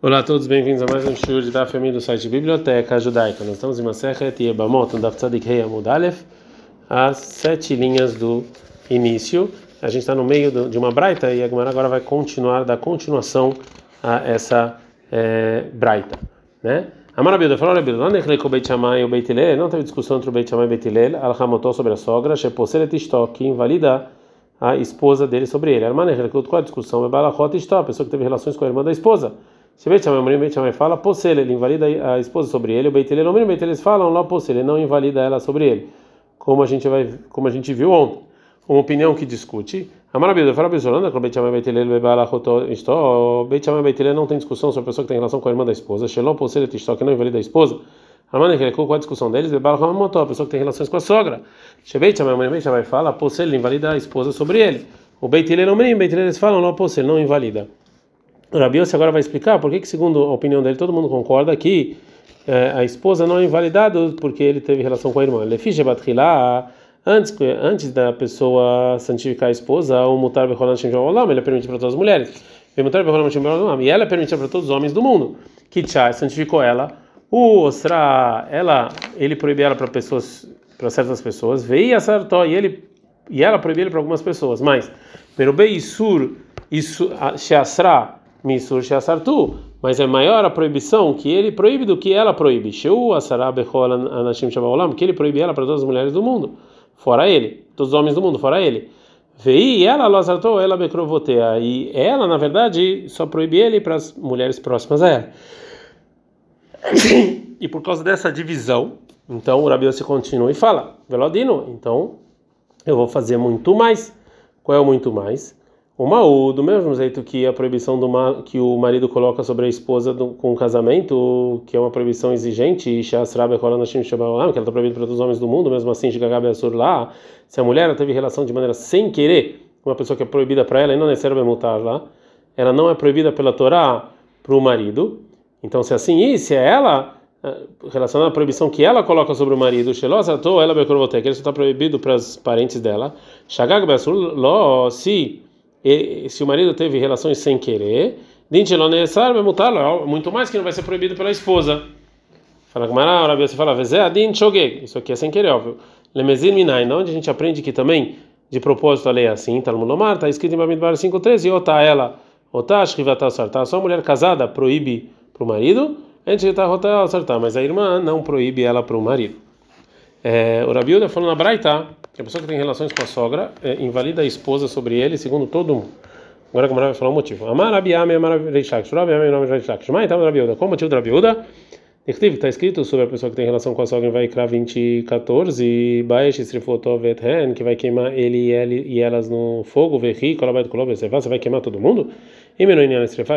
Olá a todos, bem-vindos a mais um show da família do site Biblioteca Judaica. Nós estamos em Masechet Yebamot, no Daftadik Rei Amud Aleph, as sete linhas do início. A gente está no meio do, de uma braita e a agora vai continuar, dar continuação a essa é, braita, né? Amarabilda falou, Rabilda, não necleikou Beit Shammai e o Beit Hillel, não teve discussão entre o Beit Shammai e o Beit Hillel, al sobre a sogra, Sheposelet Ishtok, que invalida a esposa dele sobre ele. Armane recleikou, qual a discussão? É Balachot Ishtok, a pessoa que teve relações com a irmã da esposa. Se Beit Shammai, Beit Shammai fala, possele, ele invalida a esposa sobre ele, o Beit Hillel, o Beit falam, lá possele, não invalida ela sobre ele, como a gente vai, como a gente viu ontem. Uma opinião que discute. Amarabilda, fala Bezolanda, com Beit Shammai, Beit Hillel, o Beit Shammai, Beit Hillel não tem discussão sobre a pessoa que tem relação com a irmã da esposa, Shelom possele tistó, que não invalida a esposa. Armane recleikou, qual a discussão deles? Bebal Hamotó, a pessoa que tem relações com a sogra. Shebeit Shammai, Beit Shammai fala, possele, invalida a esposa sobre ele. O Beit Hillel, o Beit eles falam, não possele, não invalida. Rabiose agora vai explicar por que, que, segundo a opinião dele, todo mundo concorda que é, a esposa não é invalidada porque ele teve relação com a irmã. Antes, antes da pessoa santificar a esposa, o mutar ele é permitido para todas as mulheres. E ela é permitida para todos os homens do mundo. Que santificou ela. O Osra, ela, ele proibiu ela para pessoas, para certas pessoas. Veio a Sartó e ele e ela proibiu ele para algumas pessoas. Mas, Merubei Isur, Sheasra, Misur Sheasartu, mas é maior a proibição que ele proíbe do que ela proíbe. Sheu Asara Bechol Anashim Shabaolam, que ele proíbe ela para todas as mulheres do mundo, fora ele, todos os homens do mundo, fora ele. Vei ela Lozartou, ela Becrovotea, e ela, na verdade, só proíbe ele para as mulheres próximas a ela. E por causa dessa divisão, então o Rabi se continua e fala: Velodino, então eu vou fazer muito mais. Qual é o muito mais? O Maú, do mesmo jeito que a proibição do que o marido coloca sobre a esposa do, com o casamento, que é uma proibição exigente, que ela está proibida para todos os homens do mundo, mesmo assim, lá, se a mulher teve relação de maneira sem querer, uma pessoa que é proibida para ela, e não necessariamente multar lá, ela não é proibida pela Torá para o marido. Então, se é assim, e se é ela eh, relacionada à proibição que ela coloca sobre o marido, ela que ele está proibido para os parentes dela. Se e, se o marido teve relações sem querer, muito mais que não vai ser proibido pela esposa. Fala Gmará, você fala, isso aqui é sem querer, óbvio. Lemezir Minai, onde a gente aprende que também, de propósito, a lei é assim, Talmud Lomar, está escrito em Bamidbar 5.13, Otá ela, Otá Shrivatá Sartá, só a mulher casada proíbe para o marido, a gente está Otá Sartá, mas a irmã não proíbe ela para o marido. É, o Rabiuda falou na Braita que a pessoa que tem relações com a sogra é, invalida a esposa sobre ele, segundo todo mundo. Agora como vai falar o motivo. Amar então. Qual o motivo do Rabiuda? Está escrito sobre a pessoa que tem relação com a sogra em Vaikra 20, 14, Baesh Srifotovet Hen, que vai queimar ele ele e elas no fogo, você vai queimar todo mundo? E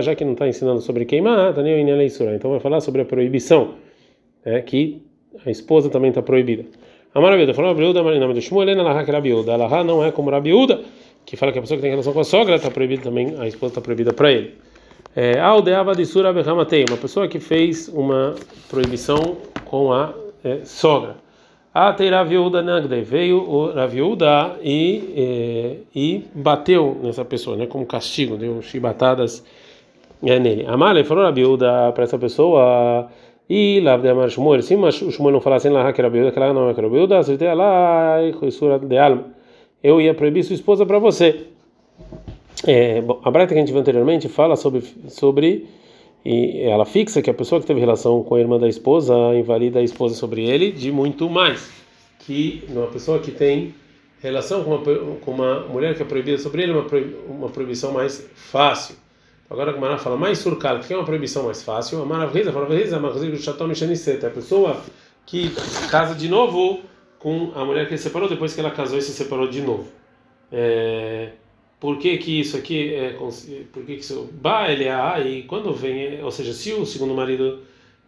já que não está ensinando sobre queimar, Então vai falar sobre a proibição, é, que a esposa também está proibida. A Marabilda falou Rabiuda, mas nome de Shmuel, Ela que Rabiuda. Ela não é como Rabiuda, que fala que a pessoa que tem relação com a sogra está proibida também, a esposa está proibida para ele. É, Aldeava de Sura Behamatei, uma pessoa que fez uma proibição com a é, sogra. A Teiraviuda Nagde veio o Raviuda e, é, e bateu nessa pessoa, né, como castigo, deu chibatadas é, nele. Amale falou Rabiuda para essa pessoa e lá de Amar Shmuel, se o Shmuel não falasse lá que era biúda, que lá não era biúda, acertei lá e de alma. Eu ia proibir sua esposa para você. É, bom, a Braita que a gente viu anteriormente fala sobre sobre e ela fixa que a pessoa que teve relação com a irmã da esposa invalida a esposa sobre ele de muito mais que uma pessoa que tem relação com uma, com uma mulher que é proibida sobre ele uma proibição mais fácil. Agora a Gemara fala mais surcal, que é uma proibição mais fácil. A Maravilha fala, a pessoa que casa de novo com a mulher que ele separou depois que ela casou e se separou de novo. É, por que que isso aqui é por que que isso ba ele é e quando vem, ou seja, se o segundo marido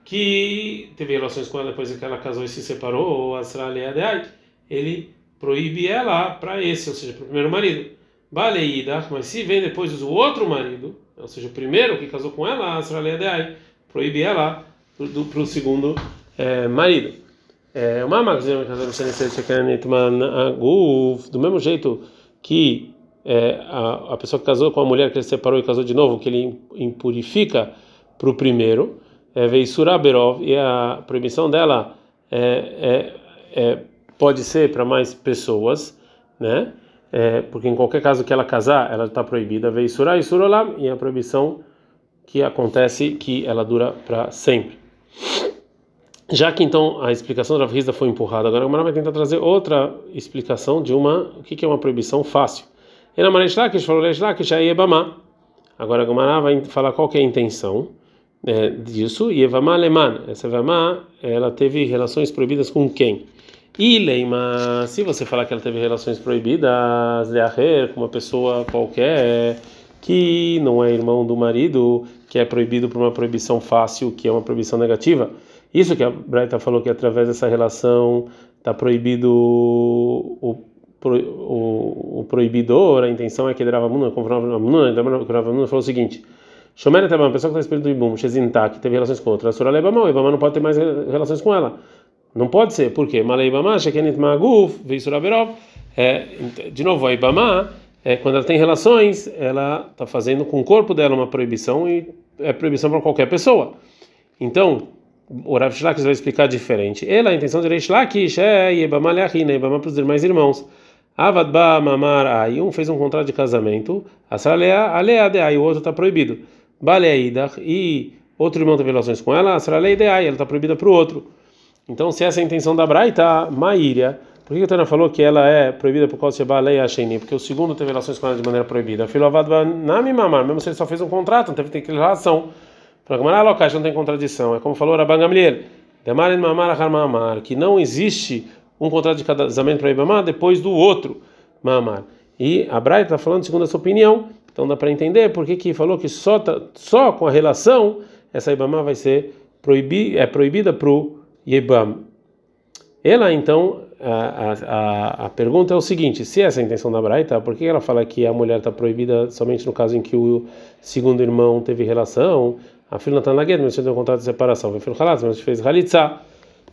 que teve relações com ela depois que ela casou e se separou, ou Asra ele proíbe ela para esse, ou seja, para o primeiro marido. Baleida, mas se vem depois o outro marido, ou seja, o primeiro que casou com ela, a proíbe ela para o segundo é, marido. É, do mesmo jeito que é, a, a pessoa que casou com a mulher que ele separou e casou de novo, que ele impurifica para o primeiro, é Veisura Berov, e a proibição dela é, é, é pode ser para mais pessoas, né? É, porque em qualquer caso que ela casar, ela está proibida. Veisura e Surolam, e a proibição que acontece que ela dura para sempre. Já que então a explicação da Ravrizda foi empurrada, agora a Gemara vai tentar trazer outra explicação de uma o que, que é uma proibição fácil. Ebama. Agora a Gemara vai falar qual é a intenção é, disso. E Evama Leman. Essa Evama, ela teve relações proibidas com quem? E Leima, se você falar que ela teve relações proibidas, Leaher, com uma pessoa qualquer que não é irmão do marido, que é proibido por uma proibição fácil, que é uma proibição negativa. Isso que a Braita falou que através dessa relação está proibido o, o, o, proibidor, a intenção é que Dravamuna, conforme Dravamuna falou o seguinte: Shomer uma pessoa que está espírito do Ibum, Shezinta, que teve relações com outra, a Surah Lebamá, o Ibama não pode ter mais relações com ela. Não pode ser, por quê? Malei Ibama, Shekenit Maguf, Veisura Berov. É, de novo, a Ibama, é, quando ela tem relações, ela está fazendo com o corpo dela uma proibição e é proibição para qualquer pessoa. Então, o Rav Shlak vai explicar diferente. Ela, a intenção de Reish Lakish é Ibama Leachina, Ibama para os demais irmãos. Avad ba mamar um fez um contrato de casamento, asralea alea o outro está proibido. Baleidach e outro irmão teve relações com ela, aí ela está proibida para o outro. Então se essa é a intenção da Braita, Maíria, por que o Tana falou que ela é proibida por causa de Balei Asheni? Porque o segundo teve relações com ela de maneira proibida. Filho avad nami mamar, mesmo se ele só fez um contrato, não teve que ter relação. Para Gamara não tem contradição. É como falou Rabban Gamliel, Demarin mamar achar mamar, que não existe um contrato de casamento para Ibama depois do outro Mamar. E a Braita está falando segundo a sua opinião, então dá para entender por que que falou que só, tá, só com a relação essa Ibama vai ser proibi, é proibida para o Yebam. Ela então, a, a, a pergunta é o seguinte: se essa é a intenção da Braita, por que ela fala que a mulher está proibida somente no caso em que o segundo irmão teve relação? A filha está na guerra, mas deu um contrato de separação. Vai filho mas fez halitza.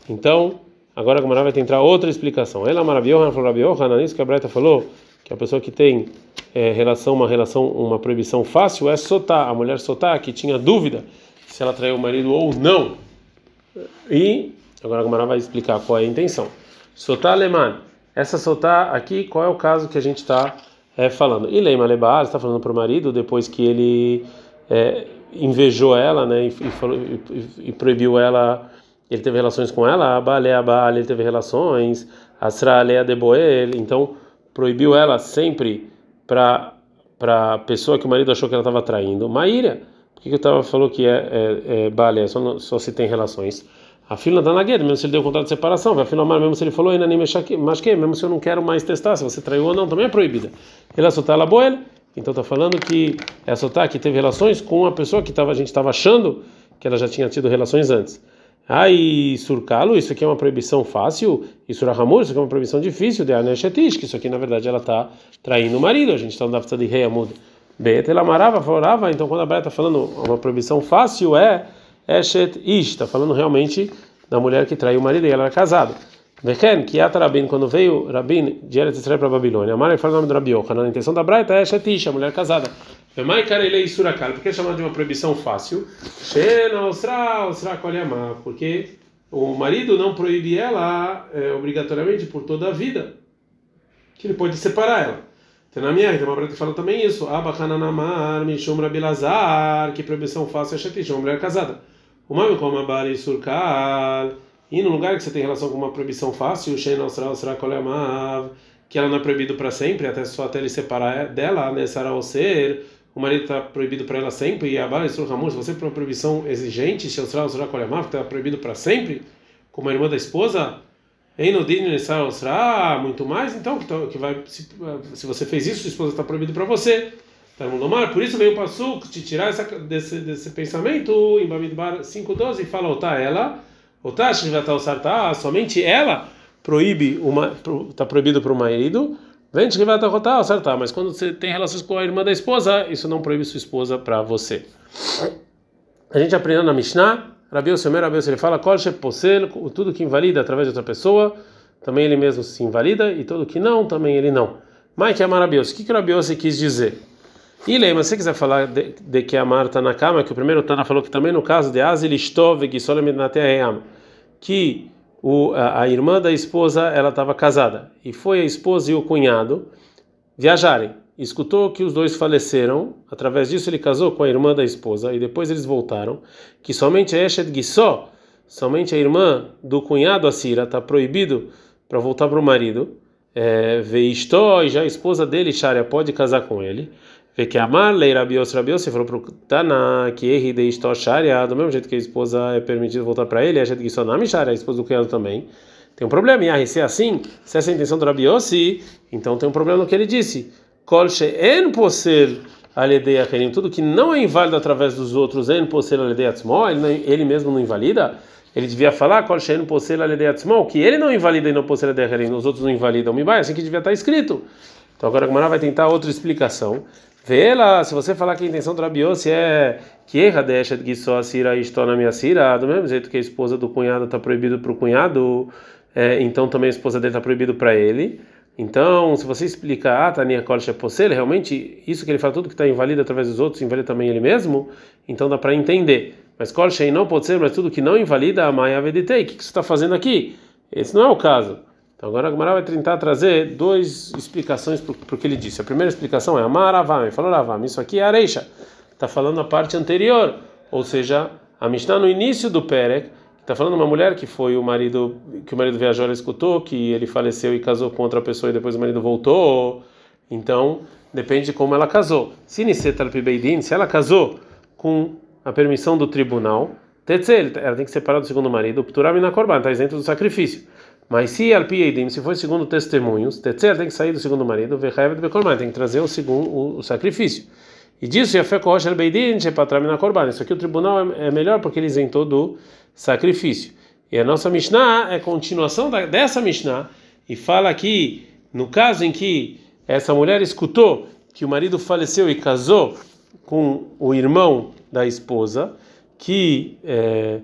Então, Agora a Gamara vai tentar outra explicação. Ela maravilhosa, falou Rabiohan, isso que a Breta falou, que a pessoa que tem é, relação, uma relação, uma proibição fácil é sotar, a mulher sotar que tinha dúvida se ela traiu o marido ou não. E agora a Gamara vai explicar qual é a intenção. Sotar alemã. Essa sotar aqui, qual é o caso que a gente está é, falando? E Leima Lebar está falando para o marido depois que ele é, invejou ela, né, e, falou, e, e proibiu ela ele teve relações com ela, a Baale Abal, ele teve relações, Asra Alea de Boel, então proibiu ela sempre para para pessoa que o marido achou que ela estava traindo. Maíra, por que, que eu tava falou que é, é, é só, só se tem relações? A filha da Nagueira, mesmo se ele deu contrato de separação, vai filha mesmo se ele falou, ainda nem mas que, mesmo se eu não quero mais testar, se você traiu ou não, também é proibida. Ele assotar a Boel, então está falando que é assotar que teve relações com a pessoa que tava, a gente estava achando que ela já tinha tido relações antes. Aí, surcalo, isso aqui é uma proibição fácil, e surahramur, isso aqui é uma proibição difícil, de aneshetish, que isso aqui na verdade ela está traindo o marido, a gente está dafta de rei amud. Bet, ela amarava, falava, então quando a Bíblia está falando uma proibição fácil é eshet ish, está falando realmente da mulher que traiu o marido e ela era casada. Vechen, que Rabin, quando veio Rabin de Eretz Israel para a Babilônia, Amara fala o nome do Rabi Yochanan, a intenção da Braita é eshet ish, a mulher casada. Vemai karelei surakal, porque é chamado de uma proibição fácil? Shena osra osra kolyama, porque o marido não proíbe ela é, obrigatoriamente por toda a vida, que ele pode separar ela. Tem na minha, tem uma que fala também isso. Abakananamar, Mishum Rabilazar, que proibição fácil é chatish, uma mulher casada. O como Abari Surkal, e no lugar que você tem relação com uma proibição fácil, Shena osra osra kolyama, que ela não é proibido para sempre, até só até ele separar dela, né, Sarah ser o marido está proibido para ela sempre, e a Bala se você por uma proibição exigente, se está proibido para sempre, como a irmã da esposa, muito mais, então que vai se, se você fez isso, sua esposa está proibido para você. Por isso veio o Passuco te tirar essa, desse, desse pensamento em Bamidbar 5.12 e fala, Otá, ela, Otá, Shrivatal somente ela proíbe está proibido para o marido Vende que vai acertar, mas quando você tem relações com a irmã da esposa, isso não proíbe sua esposa para você. A gente aprendeu na Mishnah, Rabi Yosemer, Rabi ele fala, tudo que invalida através de outra pessoa, também ele mesmo se invalida, e tudo que não, também ele não. Que é Marabios, o que que Rabi quis dizer? E lembra, se você quiser falar de, de que a Mar está na cama, que o primeiro Tana falou que também no caso de Azil Istov que o, a, a, irmã da esposa ela estava casada e foi a esposa e o cunhado viajarem. Escutou que os dois faleceram, através disso ele casou com a irmã da esposa e depois eles voltaram. Que somente a Eshet Gissó, somente a irmã do cunhado Assira, está proibido para voltar para o marido. É, Veistó e já a esposa dele, Sharia, pode casar com ele. Vê que amar lei Rabios Rabios, você falou para o Tana que erre de Istó Sharia, do mesmo jeito que a esposa é permitido voltar para ele, a gente que não Sharia, a esposa do cunhado também. Tem um problema, e se é assim, se essa é a intenção do Rabiossi, então tem um problema no que ele disse. Kol she'en posel aledei acherim, tudo que não é inválido através dos outros, en posel aledei atzmo, ele, mesmo não invalida, ele devia falar kol she'en posel aledei atzmo, que ele não invalida e não posel aledei acherim, os outros não invalidam, me vai, assim que devia estar escrito. Então agora a Gemara vai tentar outra explicação. Vê ela, se você falar que a intenção do Rabiossi é que erra deixa de só a Sira estou na minha Sira, do mesmo jeito que a esposa do cunhado está proibido para o cunhado, é, então também a esposa dele está proibido para ele. Então, se você explica, ah, Tania Kolsha Posel, realmente isso que ele fala, tudo que está inválido através dos outros, invalida também ele mesmo, então dá para entender. Mas Kolsha não pode ser, mas tudo que não invalida, a Maya Veditei, o que, que você está fazendo aqui? Esse não é o caso. Então agora a Gemara vai tentar trazer duas explicações para o que ele disse. A primeira explicação é Amar Avam, falou Avam, isso aqui é Areisha, está falando a parte anterior, ou seja, a Mishnah no início do Perek, Está falando uma mulher que foi o marido que o marido viajou, ela escutou que ele faleceu e casou com outra pessoa e depois o marido voltou. Então depende de como ela casou. Se se ela casou com a permissão do tribunal, ela tem que separar do segundo marido, na corban, está isento do sacrifício. Mas se alpiedim, se for segundo testemunhos, ela tem que sair do segundo marido, tem que trazer o segundo o, sacrifício. E disso, isso aqui o tribunal é, é melhor porque ele isentou do sacrifício. E a nossa Mishnah é continuação dessa Mishnah e fala aqui, no caso em que essa mulher escutou que o marido faleceu e casou com o irmão da esposa, que é,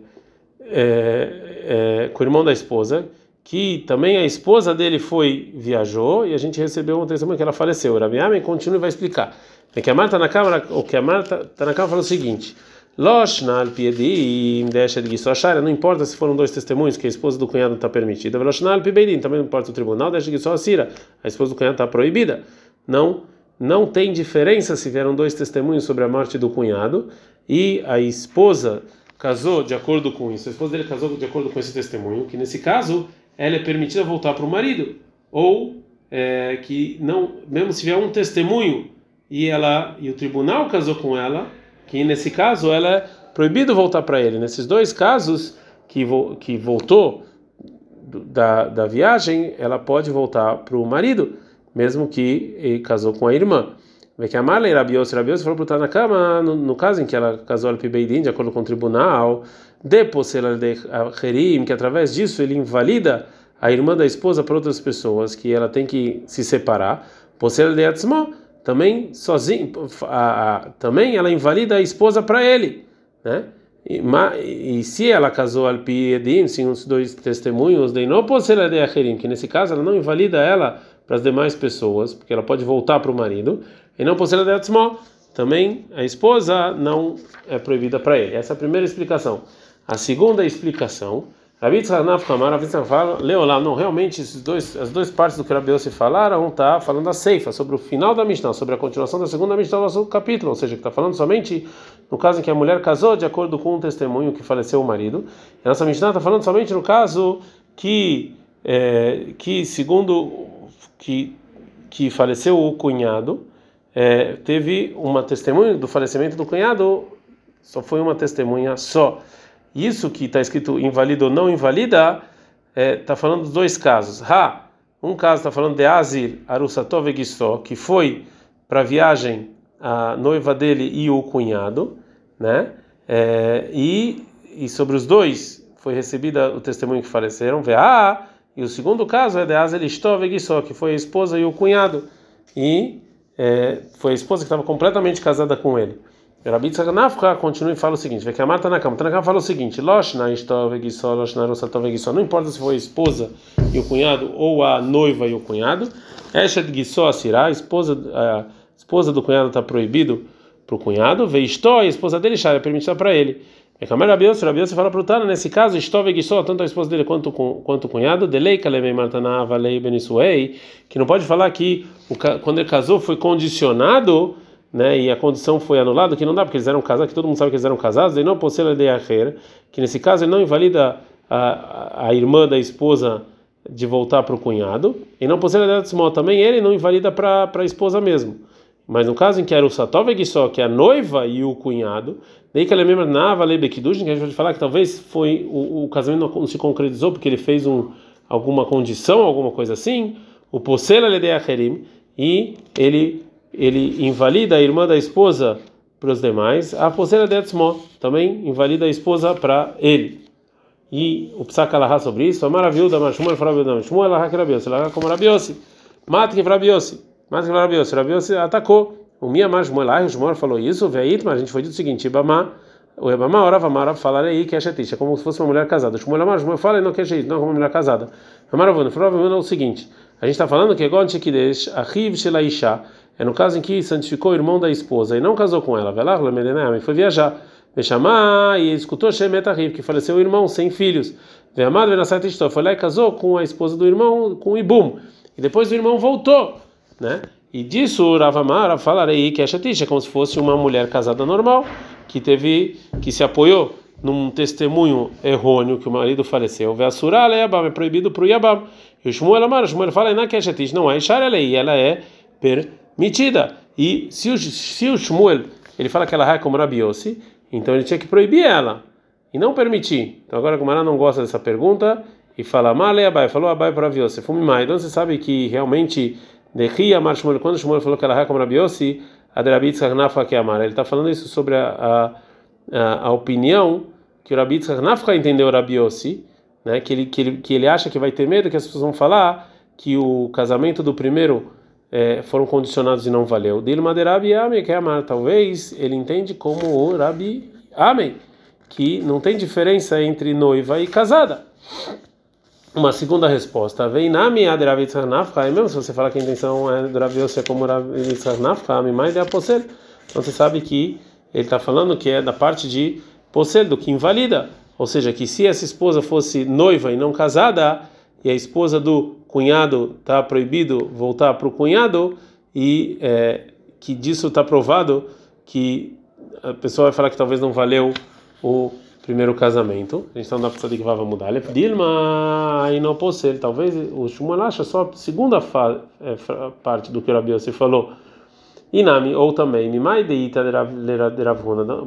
é, é, com o irmão da esposa, que também a esposa dele foi viajou e a gente recebeu um testemunho que ela faleceu. O Amen continua e vai explicar. É que a Marta na câmara, o que a Marta está na câmara falou o seguinte: Loshna al piedim deixa de Gisosharia, não importa se foram dois testemunhos que a esposa do cunhado está permitida. Loshna al também não importa o tribunal, deixa de Gisosira, a esposa do cunhado está proibida. Não, não tem diferença se vieram dois testemunhos sobre a morte do cunhado e a esposa casou de acordo com isso. A esposa dele casou de acordo com esse testemunho, que nesse caso ela é permitida voltar para o marido, ou é, que não, mesmo se vier um testemunho e ela e o tribunal casou com ela, que nesse caso ela é proibido voltar para ele. Nesses dois casos que vo, que voltou da, da viagem, ela pode voltar para o marido, mesmo que casou com a irmã. Vê que a Marley Rabios, Rabios falou para na cama no, no, caso em que ela casou al Pibeidin, de acordo com o tribunal, Herim, que através disso ele invalida a irmã da esposa para outras pessoas, que ela tem que se separar, Posel de Atzmo, também sozinho, a, a, também ela invalida a esposa para ele, né? E, ma, e, se ela casou al Piedim, sim, os dois testemunhos, de não Posel de Herim, que nesse caso ela não invalida ela para as demais pessoas, porque ela pode voltar para o marido, e não possuir de atzmo, também a esposa não é proibida para ele. Essa é a primeira explicação. A segunda explicação, Rabi Tzanaf Kamar, Rabi fala, Leolá, não, realmente esses dois, as duas partes do que Rabi se falaram, está falando da ceifa, sobre o final da Mishnah, sobre a continuação da segunda Mishnah do nosso capítulo, ou seja, que está falando somente no caso em que a mulher casou de acordo com um testemunho que faleceu o marido. E a nossa Mishnah está falando somente no caso que, é, que segundo que, que faleceu o cunhado, é, teve uma testemunha do falecimento do cunhado, só foi uma testemunha só. Isso que está escrito invalida ou não invalida, está é, tá falando dos dois casos. Ha, um caso está falando de Azir Arusatov que foi para viagem a noiva dele e o cunhado, né? É, e, e sobre os dois foi recebida o testemunho que faleceram, ah, e o segundo caso é de Azir Istov que foi a esposa e o cunhado. E é, foi a esposa que estava completamente casada com ele. E Rabi Tzanafka continua e fala o seguinte: que a Marta na cama. Tanakam fala o seguinte. Não importa se foi a esposa e o cunhado ou a noiva e o cunhado. Eshet Gissó Asirá, a esposa, esposa do cunhado está proibido para o cunhado, veio Istó, a esposa dele, é permitida para ele. É Kamar Rabiose, Rabiose fala para o Tana, nesse caso, Istó veguissó, tanto a esposa dele quanto, quanto o cunhado, Delei Kalevei Martaná Valei Benisuei, que não pode falar que quando ele casou foi condicionado, né, e a condição foi anulada, que não dá, porque eles eram casados, que todo mundo sabe que eles eram casados, e não possela de Acher, que nesse caso ele não invalida a, a irmã da esposa de voltar para o cunhado, e não possela de também ele não invalida para a esposa mesmo. Mas no caso em que era o Satov só que é a noiva e o cunhado, daí que ele lembra na Vale Bekidushin, que a gente pode falar que talvez foi o, o casamento não se concretizou porque ele fez um, alguma condição, alguma coisa assim, o Posela Ledeacherim, e ele, ele invalida a irmã da esposa para os demais, a Posela Detzmo também invalida a esposa para ele. E o Psakalahá sobre isso, a maravilha da Shmuel, Shmuel, Alahá, Rabiose, Alahá como Rabiose, Mata que Rabiose. Mas Rabiose, Rabiose atacou. O minha mais Shmuel, o Shmuel falou isso, veio mas a gente foi dito o seguinte, Ibama, o Ibama orava Mara falar aí que é chetista, é como se fosse uma mulher casada. Shmuel Amar, Shmuel fala não que é chetista, não como uma mulher casada. Amaravuna, provavelmente é o seguinte, a gente está falando que é Gon Shekidesh, Achiv Shelaisha, é no caso em que santificou o irmão da esposa e não casou com ela, Velar, Lemedenem, foi viajar. Me chamar e escutou Shemet Achiv, que faleceu o irmão sem filhos. Veamado Venasat Istó, foi lá e casou com a esposa do irmão, com Ibum. E depois o irmão voltou né? E disso Ravamara falarei que é chatice, é como se fosse uma mulher casada normal que teve que se apoiou num testemunho errôneo que o marido faleceu. Veasura leabam é proibido para o Yabam. E o Shmuel Amar, o Shmuel fala na que é chatice, não é ela é permitida. E se o, se o Shmuel ele fala que ela é como Rabiossi, então ele tinha que proibir ela e não permitir. Então agora o Mará não gosta dessa pergunta e fala Male Abai, falou Abai para Rabiossi, fume mais. Então você sabe que realmente Dechia Amar Shmuel, quando Shmuel falou que ela é como Rabiossi, Aderabitz Harnafka que amar. Ele está falando isso sobre a, a, a, opinião que o Rabitz Harnafka entendeu Rabiossi, né? Que ele, que, ele, que ele acha que vai ter medo que as pessoas vão falar que o casamento do primeiro é, foram condicionados e não valeu. Dilma de Rabi Amei que amar. Talvez ele entende como o Rabi Amei, que não tem diferença entre noiva e casada uma segunda resposta. Vem na minha Nafka, mesmo se você falar que a intenção é ser como Nafka, mais de aposel. Então você sabe que ele está falando que é da parte de posel, do que invalida. Ou seja, que se essa esposa fosse noiva e não casada, e a esposa do cunhado está proibido voltar para o cunhado, e é, que disso está provado que a pessoa vai falar que talvez não valeu o primeiro casamento. A gente está na pessoa que vai mudar. Dilma e não ser. Talvez o Shmuel acha só a segunda é, parte do que o Rabi Yossi falou. Inami, ou também, Mimai deita.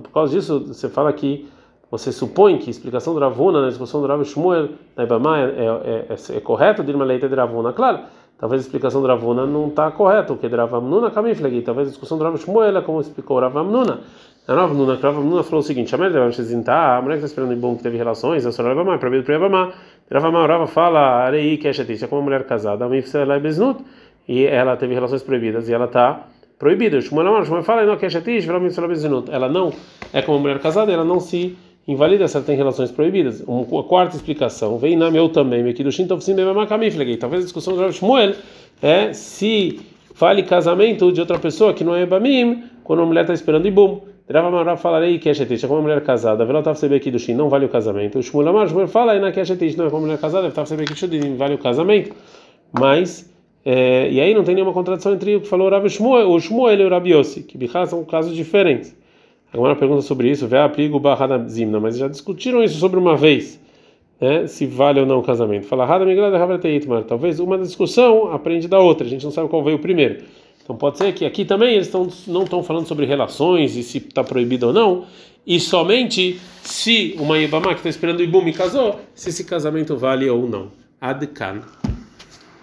Por causa disso, você fala que você supõe que a explicação do Ravuna na discussão do Rabi Shmuel na Ibama é, é, é, é correta, de Ravuna. Claro, talvez a explicação do Ravuna não está correta, o que é de Ravamnuna, Kamiflegi. Talvez a discussão do Rabi Shmuel é como explicou o Rav Nuna, a Rav Nuna falou o seguinte: a mulher a mulher que está esperando em bom que teve relações, a senhora Ravamá, proibido para Ravamá. Ravamá, Rava fala, Arei, que é é como uma mulher casada, Mifsela e Beznut, e ela teve relações proibidas e ela está proibida. Shmuel Shmuel fala, não, é chatice, Vala Mifsela. Ela não é como uma mulher casada, ela não se invalida se ela tem relações proibidas. Uma quarta explicação, vem na meu também, me aqui do Shinto, sim, Talvez a discussão do Rav Shmuel é se fale casamento de outra pessoa que não é Bamim, quando uma mulher está esperando Ibum. Rava Marav falarei que é chetish, é uma mulher casada. Vela estava saber aqui do Shin, não vale o casamento. O Shmuel Amar, Shmuel fala aí na que é chetish, não é uma mulher casada, estava saber aqui do vale o casamento. Mas, é, e aí não tem nenhuma contradição entre o que falou o Rav Shmuel, o Shmuel e o Rabi Yossi, que bichá são casos diferentes. Agora pergunta sobre isso, vê a pligo barra zimna, mas já discutiram isso sobre uma vez. Né, se vale ou não o casamento. Fala, Rada Migrada Havrateit, talvez uma discussão aprende da outra, a gente não sabe qual veio primeiro. Então pode ser que aqui também eles tão, não estão falando sobre relações e se está proibido ou não, e somente se uma Ibama que está esperando o Ibum casou, se esse casamento vale ou não. Adkan.